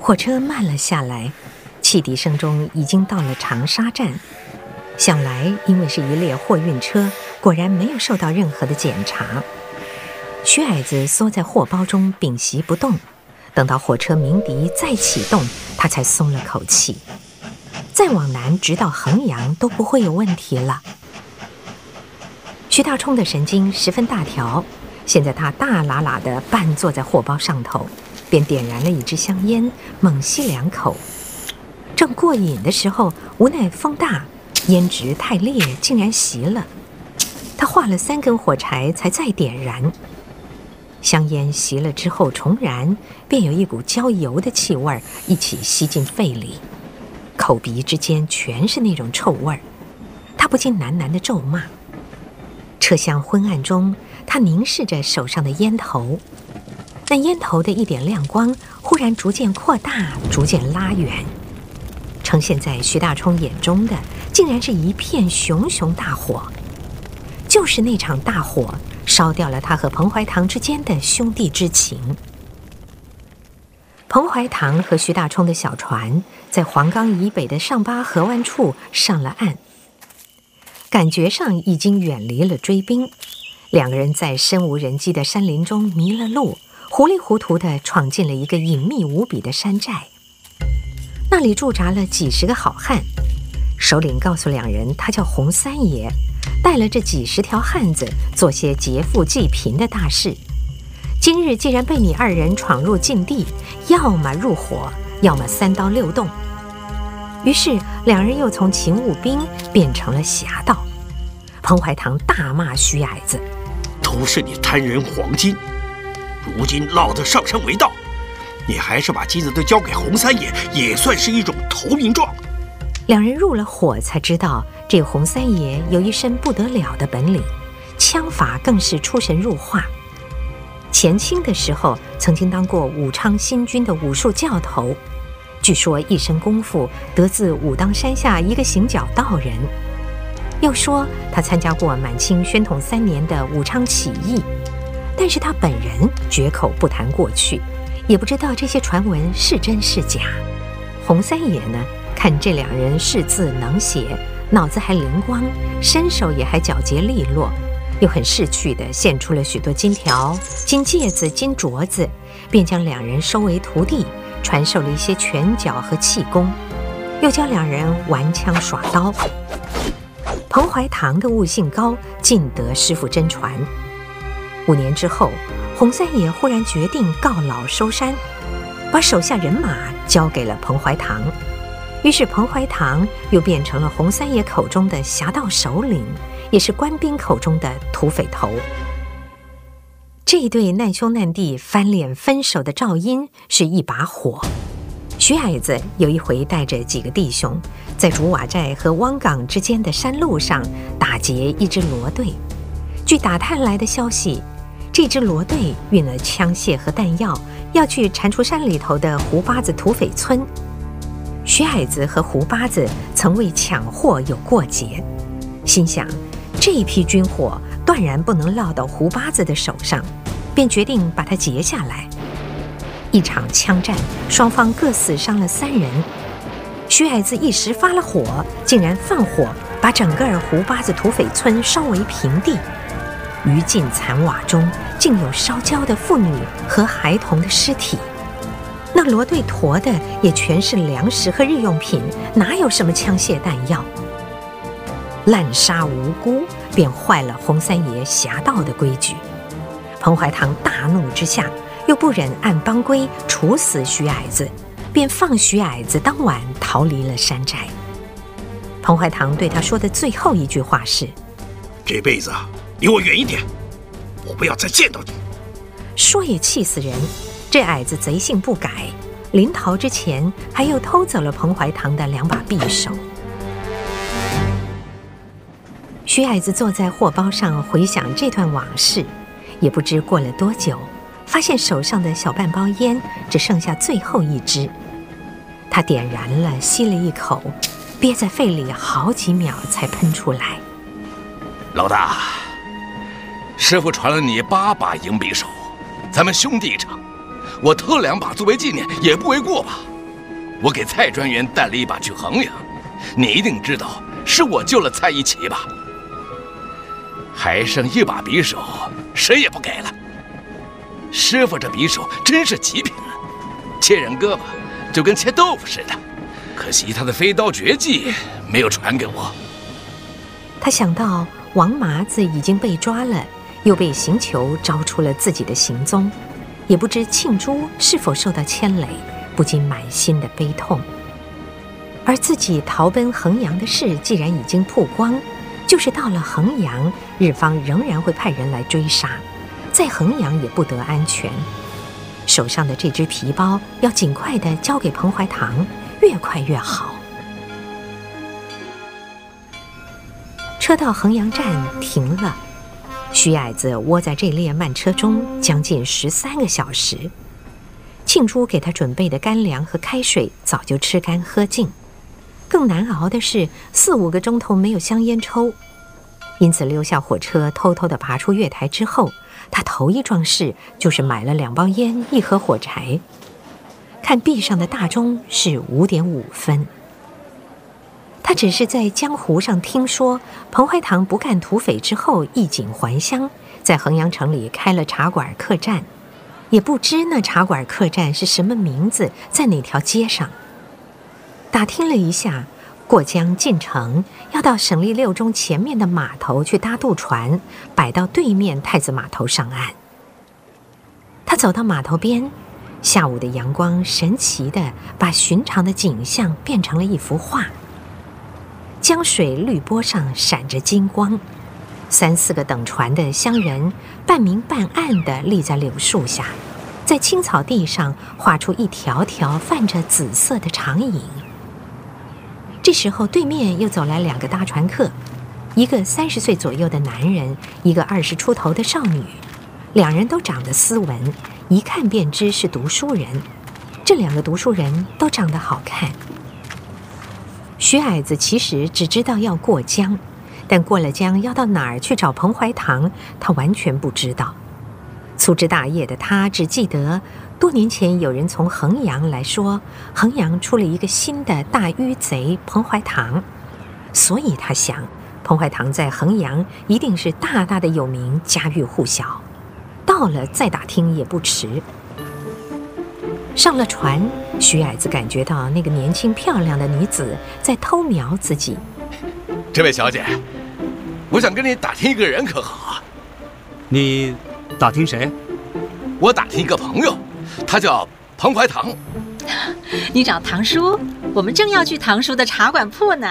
火车慢了下来，汽笛声中已经到了长沙站。想来，因为是一列货运车，果然没有受到任何的检查。徐矮子缩在货包中屏息不动，等到火车鸣笛再启动，他才松了口气。再往南，直到衡阳都不会有问题了。徐大冲的神经十分大条，现在他大喇喇地半坐在货包上头，便点燃了一支香烟，猛吸两口。正过瘾的时候，无奈风大，烟直太烈，竟然熄了。他画了三根火柴，才再点燃。香烟熄了之后重燃，便有一股焦油的气味一起吸进肺里，口鼻之间全是那种臭味儿。他不禁喃喃地咒骂。车厢昏暗中，他凝视着手上的烟头，那烟头的一点亮光忽然逐渐扩大，逐渐拉远，呈现在徐大冲眼中的，竟然是一片熊熊大火，就是那场大火。烧掉了他和彭怀堂之间的兄弟之情。彭怀堂和徐大冲的小船在黄冈以北的上巴河湾处上了岸，感觉上已经远离了追兵。两个人在深无人迹的山林中迷了路，糊里糊涂地闯进了一个隐秘无比的山寨。那里驻扎了几十个好汉，首领告诉两人，他叫洪三爷。带了这几十条汉子做些劫富济贫的大事，今日既然被你二人闯入禁地，要么入伙，要么三刀六洞。于是两人又从勤务兵变成了侠盗。彭怀堂大骂徐矮子：“都是你贪人黄金，如今落得上山为盗，你还是把金子都交给洪三爷，也算是一种投名状。”两人入了伙，才知道。这洪三爷有一身不得了的本领，枪法更是出神入化。前清的时候，曾经当过武昌新军的武术教头，据说一身功夫得自武当山下一个行脚道人。又说他参加过满清宣统三年的武昌起义，但是他本人绝口不谈过去，也不知道这些传闻是真是假。洪三爷呢，看这两人识字能写。脑子还灵光，身手也还矫捷利落，又很识趣地献出了许多金条、金戒指、金镯子，便将两人收为徒弟，传授了一些拳脚和气功，又教两人玩枪耍刀。彭怀堂的悟性高，尽得师傅真传。五年之后，洪三爷忽然决定告老收山，把手下人马交给了彭怀堂。于是，彭怀堂又变成了洪三爷口中的侠盗首领，也是官兵口中的土匪头。这一对难兄难弟翻脸分手的肇因是一把火。徐矮子有一回带着几个弟兄，在竹瓦寨和汪岗之间的山路上打劫一支骡队。据打探来的消息，这支骡队运了枪械和弹药，要去蟾蜍山里头的胡八子土匪村。徐矮子和胡八子曾为抢货有过节，心想这一批军火断然不能落到胡八子的手上，便决定把它截下来。一场枪战，双方各死伤了三人。徐矮子一时发了火，竟然放火把整个胡八子土匪村烧为平地，于尽残瓦中竟有烧焦的妇女和孩童的尸体。那骡队驮的也全是粮食和日用品，哪有什么枪械弹药？滥杀无辜，便坏了洪三爷侠盗的规矩。彭怀堂大怒之下，又不忍按邦规处死徐矮子，便放徐矮子当晚逃离了山寨。彭怀堂对他说的最后一句话是：“这辈子离我远一点，我不要再见到你。”说也气死人。这矮子贼性不改，临逃之前还又偷走了彭怀堂的两把匕首。徐矮子坐在货包上回想这段往事，也不知过了多久，发现手上的小半包烟只剩下最后一支。他点燃了，吸了一口，憋在肺里好几秒才喷出来。老大，师傅传了你八把银匕首，咱们兄弟一场。我偷两把作为纪念也不为过吧？我给蔡专员带了一把去衡阳，你一定知道是我救了蔡一奇吧？还剩一把匕首，谁也不给了。师傅这匕首真是极品啊，切人胳膊就跟切豆腐似的。可惜他的飞刀绝技没有传给我。他想到王麻子已经被抓了，又被刑求招出了自己的行踪，也不知庆珠是否受到牵累，不禁满心的悲痛。而自己逃奔衡阳的事既然已经曝光，就是到了衡阳，日方仍然会派人来追杀，在衡阳也不得安全。手上的这只皮包要尽快的交给彭怀堂，越快越好。车到衡阳站停了。徐矮子窝在这列慢车中将近十三个小时，庆珠给他准备的干粮和开水早就吃干喝尽，更难熬的是四五个钟头没有香烟抽，因此溜下火车，偷偷地爬出月台之后，他头一桩事就是买了两包烟，一盒火柴，看壁上的大钟是五点五分。他只是在江湖上听说彭怀堂不干土匪之后衣锦还乡，在衡阳城里开了茶馆客栈，也不知那茶馆客栈是什么名字，在哪条街上。打听了一下，过江进城要到省立六中前面的码头去搭渡船，摆到对面太子码头上岸。他走到码头边，下午的阳光神奇地把寻常的景象变成了一幅画。江水绿波上闪着金光，三四个等船的乡人半明半暗地立在柳树下，在青草地上画出一条条泛着紫色的长影。这时候，对面又走来两个搭船客，一个三十岁左右的男人，一个二十出头的少女，两人都长得斯文，一看便知是读书人。这两个读书人都长得好看。徐矮子其实只知道要过江，但过了江要到哪儿去找彭怀堂，他完全不知道。粗枝大叶的他只记得多年前有人从衡阳来说，衡阳出了一个新的大迂贼彭怀堂，所以他想，彭怀堂在衡阳一定是大大的有名，家喻户晓。到了再打听也不迟。上了船，徐矮子感觉到那个年轻漂亮的女子在偷瞄自己。这位小姐，我想跟你打听一个人，可好？你打听谁？我打听一个朋友，他叫彭怀堂。你找堂叔？我们正要去堂叔的茶馆铺呢。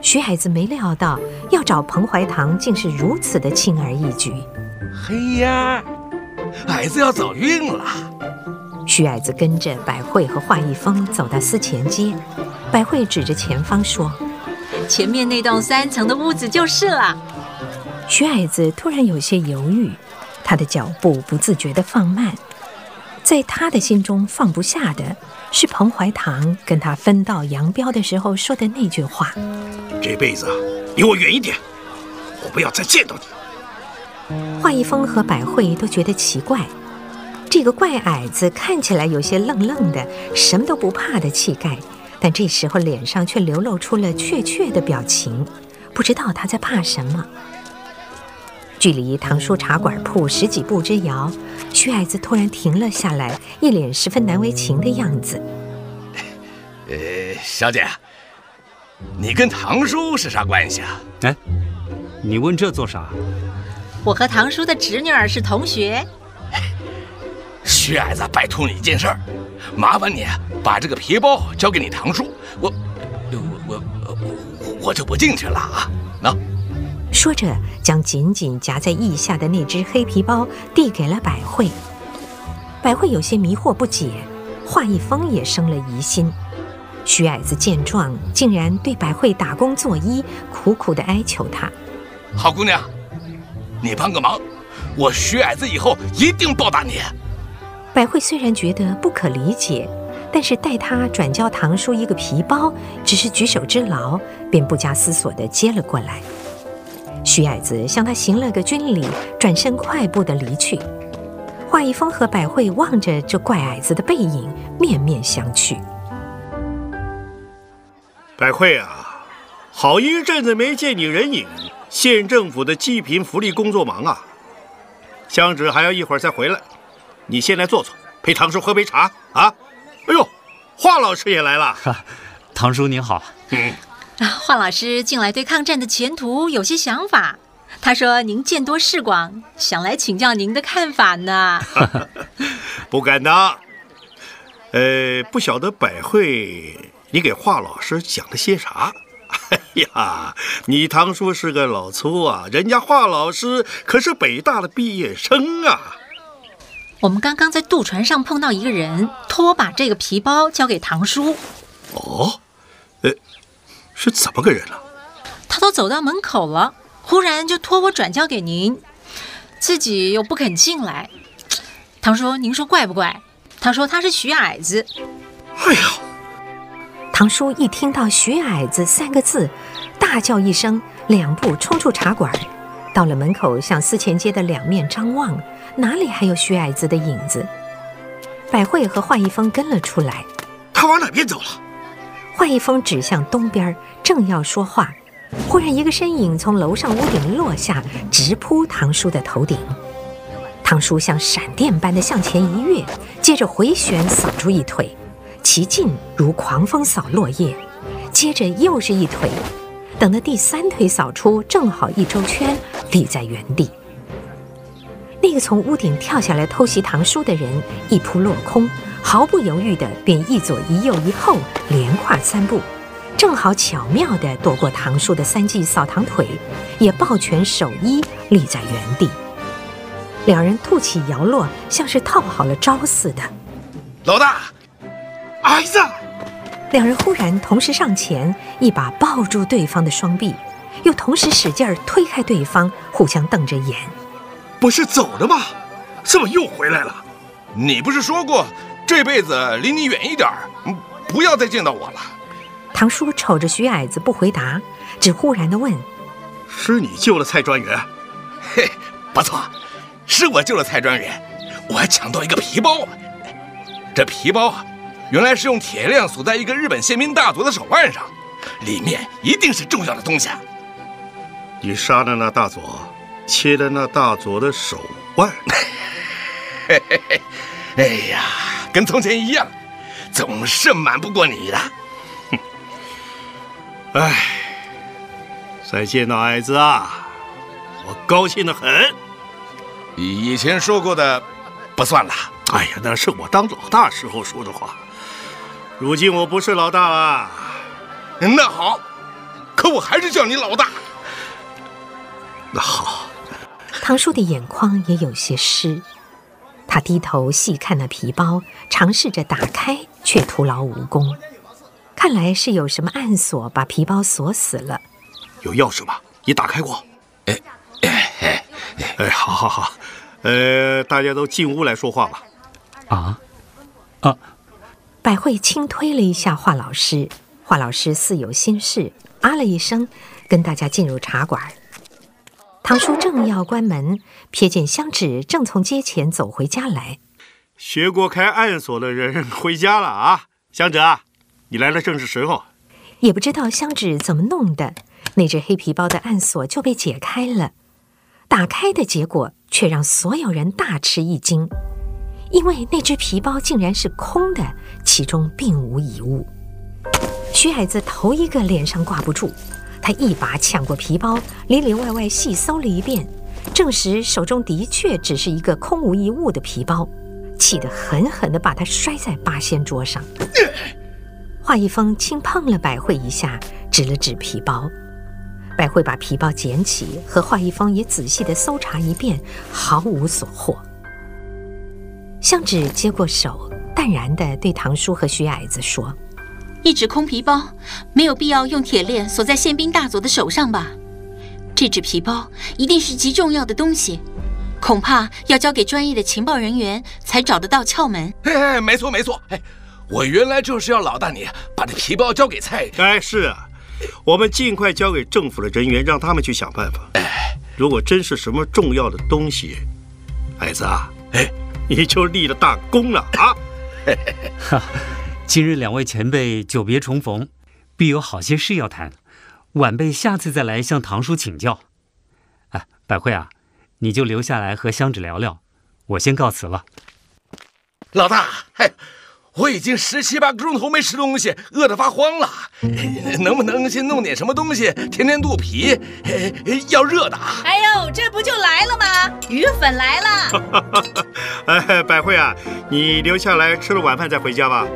徐矮子没料到要找彭怀堂，竟是如此的轻而易举。嘿呀，矮子要走运了。徐矮子跟着百惠和华一峰走到司前街，百惠指着前方说：“前面那栋三层的屋子就是了。”徐矮子突然有些犹豫，他的脚步不自觉地放慢，在他的心中放不下的是彭怀堂跟他分道扬镳的时候说的那句话：“这辈子离我远一点，我不要再见到你。”华一峰和百惠都觉得奇怪。这个怪矮子看起来有些愣愣的，什么都不怕的气概，但这时候脸上却流露出了怯怯的表情，不知道他在怕什么。距离堂叔茶馆铺十几步之遥，徐矮子突然停了下来，一脸十分难为情的样子。呃，小姐，你跟堂叔是啥关系啊？哎，你问这做啥？我和堂叔的侄女儿是同学。徐矮子，拜托你一件事儿，麻烦你把这个皮包交给你堂叔，我，我，我，我，我就不进去了啊！喏，说着，将紧紧夹在腋下的那只黑皮包递给了百惠。百惠有些迷惑不解，华一峰也生了疑心。徐矮子见状，竟然对百惠打工作揖，苦苦地哀求她：“好姑娘，你帮个忙，我徐矮子以后一定报答你。”百惠虽然觉得不可理解，但是待他转交堂叔一个皮包，只是举手之劳，便不加思索地接了过来。徐矮子向他行了个军礼，转身快步地离去。华一峰和百惠望着这怪矮子的背影，面面相觑。百惠啊，好一阵子没见你人影，县政府的济贫福利工作忙啊。香芷还要一会儿再回来，你先来坐坐，陪堂叔喝杯茶啊。哎呦，华老师也来了。哈，堂叔您好。嗯，啊，华老师近来对抗战的前途有些想法。他说：“您见多识广，想来请教您的看法呢。”不敢当。呃，不晓得百惠，你给华老师讲了些啥？哎呀，你堂叔是个老粗啊，人家华老师可是北大的毕业生啊。我们刚刚在渡船上碰到一个人，托我把这个皮包交给堂叔。哦，呃，是怎么个人呢、啊？他都走到门口了。忽然就托我转交给您，自己又不肯进来。堂叔，您说怪不怪？他说他是徐矮子。哎呀！堂叔一听到“徐矮子”三个字，大叫一声，两步冲出茶馆，到了门口，向思前街的两面张望，哪里还有徐矮子的影子？百惠和华一峰跟了出来。他往哪边走了？华一峰指向东边，正要说话。忽然，一个身影从楼上屋顶落下，直扑唐叔的头顶。唐叔像闪电般的向前一跃，接着回旋扫出一腿，其劲如狂风扫落叶。接着又是一腿，等到第三腿扫出，正好一周圈，立在原地。那个从屋顶跳下来偷袭唐叔的人，一扑落空，毫不犹豫的便一左一右一后，连跨三步。正好巧妙地躲过唐叔的三记扫堂腿，也抱拳守一立在原地。两人吐起摇落，像是套好了招似的。老大，儿子！两人忽然同时上前，一把抱住对方的双臂，又同时使劲推开对方，互相瞪着眼。不是走了吗？怎么又回来了？你不是说过这辈子离你远一点，不要再见到我了？唐叔瞅着徐矮子不回答，只忽然地问：“是你救了蔡专员？”“嘿，不错，是我救了蔡专员，我还抢到一个皮包。这皮包啊，原来是用铁链锁在一个日本宪兵大佐的手腕上，里面一定是重要的东西。你杀了那大佐，切了那大佐的手腕。嘿嘿嘿，哎呀，跟从前一样，总是瞒不过你的。”哼哎，再见到矮子啊，我高兴得很。以前说过的不算了。哎呀，那是我当老大时候说的话。如今我不是老大了。那好，可我还是叫你老大。那好。唐叔的眼眶也有些湿，他低头细看那皮包，尝试着打开，却徒劳无功。看来是有什么暗锁把皮包锁死了。有钥匙吗？你打开过？哎哎哎哎，好好好，呃，大家都进屋来说话吧。啊啊！百惠轻推了一下华老师，华老师似有心事，啊了一声，跟大家进入茶馆。堂叔正要关门，瞥见香芷正从街前走回家来。学过开暗锁的人 回家了啊，香芷啊。你来的正是时候，也不知道香芷怎么弄的，那只黑皮包的暗锁就被解开了。打开的结果却让所有人大吃一惊，因为那只皮包竟然是空的，其中并无一物。徐矮子头一个脸上挂不住，他一把抢过皮包，里里外外细搜了一遍，证实手中的确只是一个空无一物的皮包，气得狠狠地把它摔在八仙桌上。华一峰轻碰了百惠一下，指了指皮包。百惠把皮包捡起，和华一峰也仔细地搜查一遍，毫无所获。香芷接过手，淡然地对堂叔和徐矮子说：“一纸空皮包，没有必要用铁链锁在宪兵大佐的手上吧？这纸皮包一定是极重要的东西，恐怕要交给专业的情报人员才找得到窍门。”哎，没错，没错，哎。我原来就是要老大你把这皮包交给蔡。哎，是啊，我们尽快交给政府的人员，让他们去想办法。哎，如果真是什么重要的东西，矮子啊，哎，你就立了大功了啊！哈，今日两位前辈久别重逢，必有好些事要谈，晚辈下次再来向堂叔请教。啊，百惠啊，你就留下来和香芷聊聊，我先告辞了。老大，嘿，我已经十七八个钟头没吃东西，饿得发慌了。能不能先弄点什么东西填填肚皮？要热的。哎呦，这不就来了吗？鱼粉来了。哎，百惠啊，你留下来吃了晚饭再回家吧。